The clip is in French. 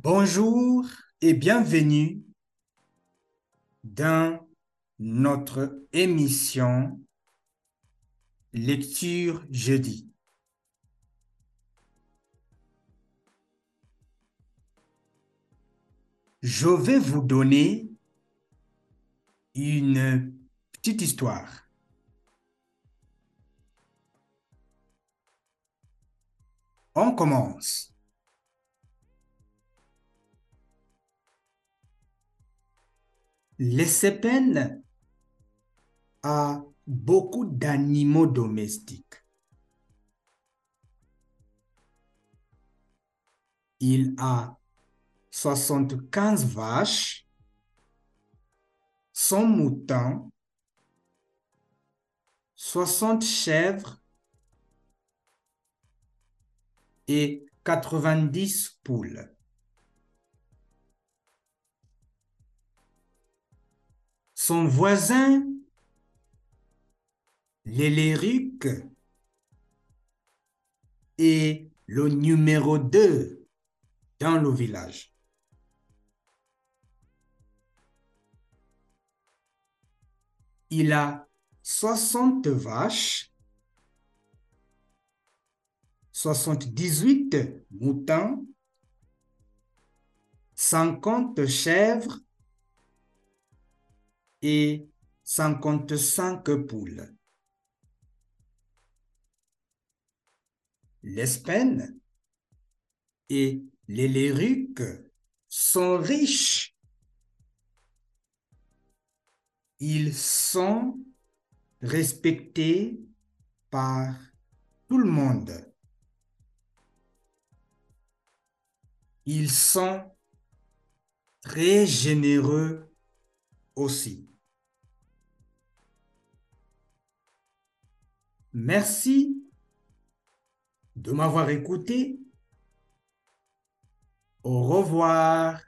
Bonjour et bienvenue dans notre émission Lecture jeudi. Je vais vous donner une petite histoire. On commence. Les a beaucoup d'animaux domestiques. Il a 75 vaches, 100 moutons, 60 chèvres et 90 poules. Son voisin, l'Éléric, est le numéro 2 dans le village. Il a 60 vaches, 78 moutons, 50 chèvres et 55 poules. L'Espagne et les Léruques sont riches. Ils sont respectés par tout le monde. Ils sont très généreux Merci de m'avoir écouté. Au revoir.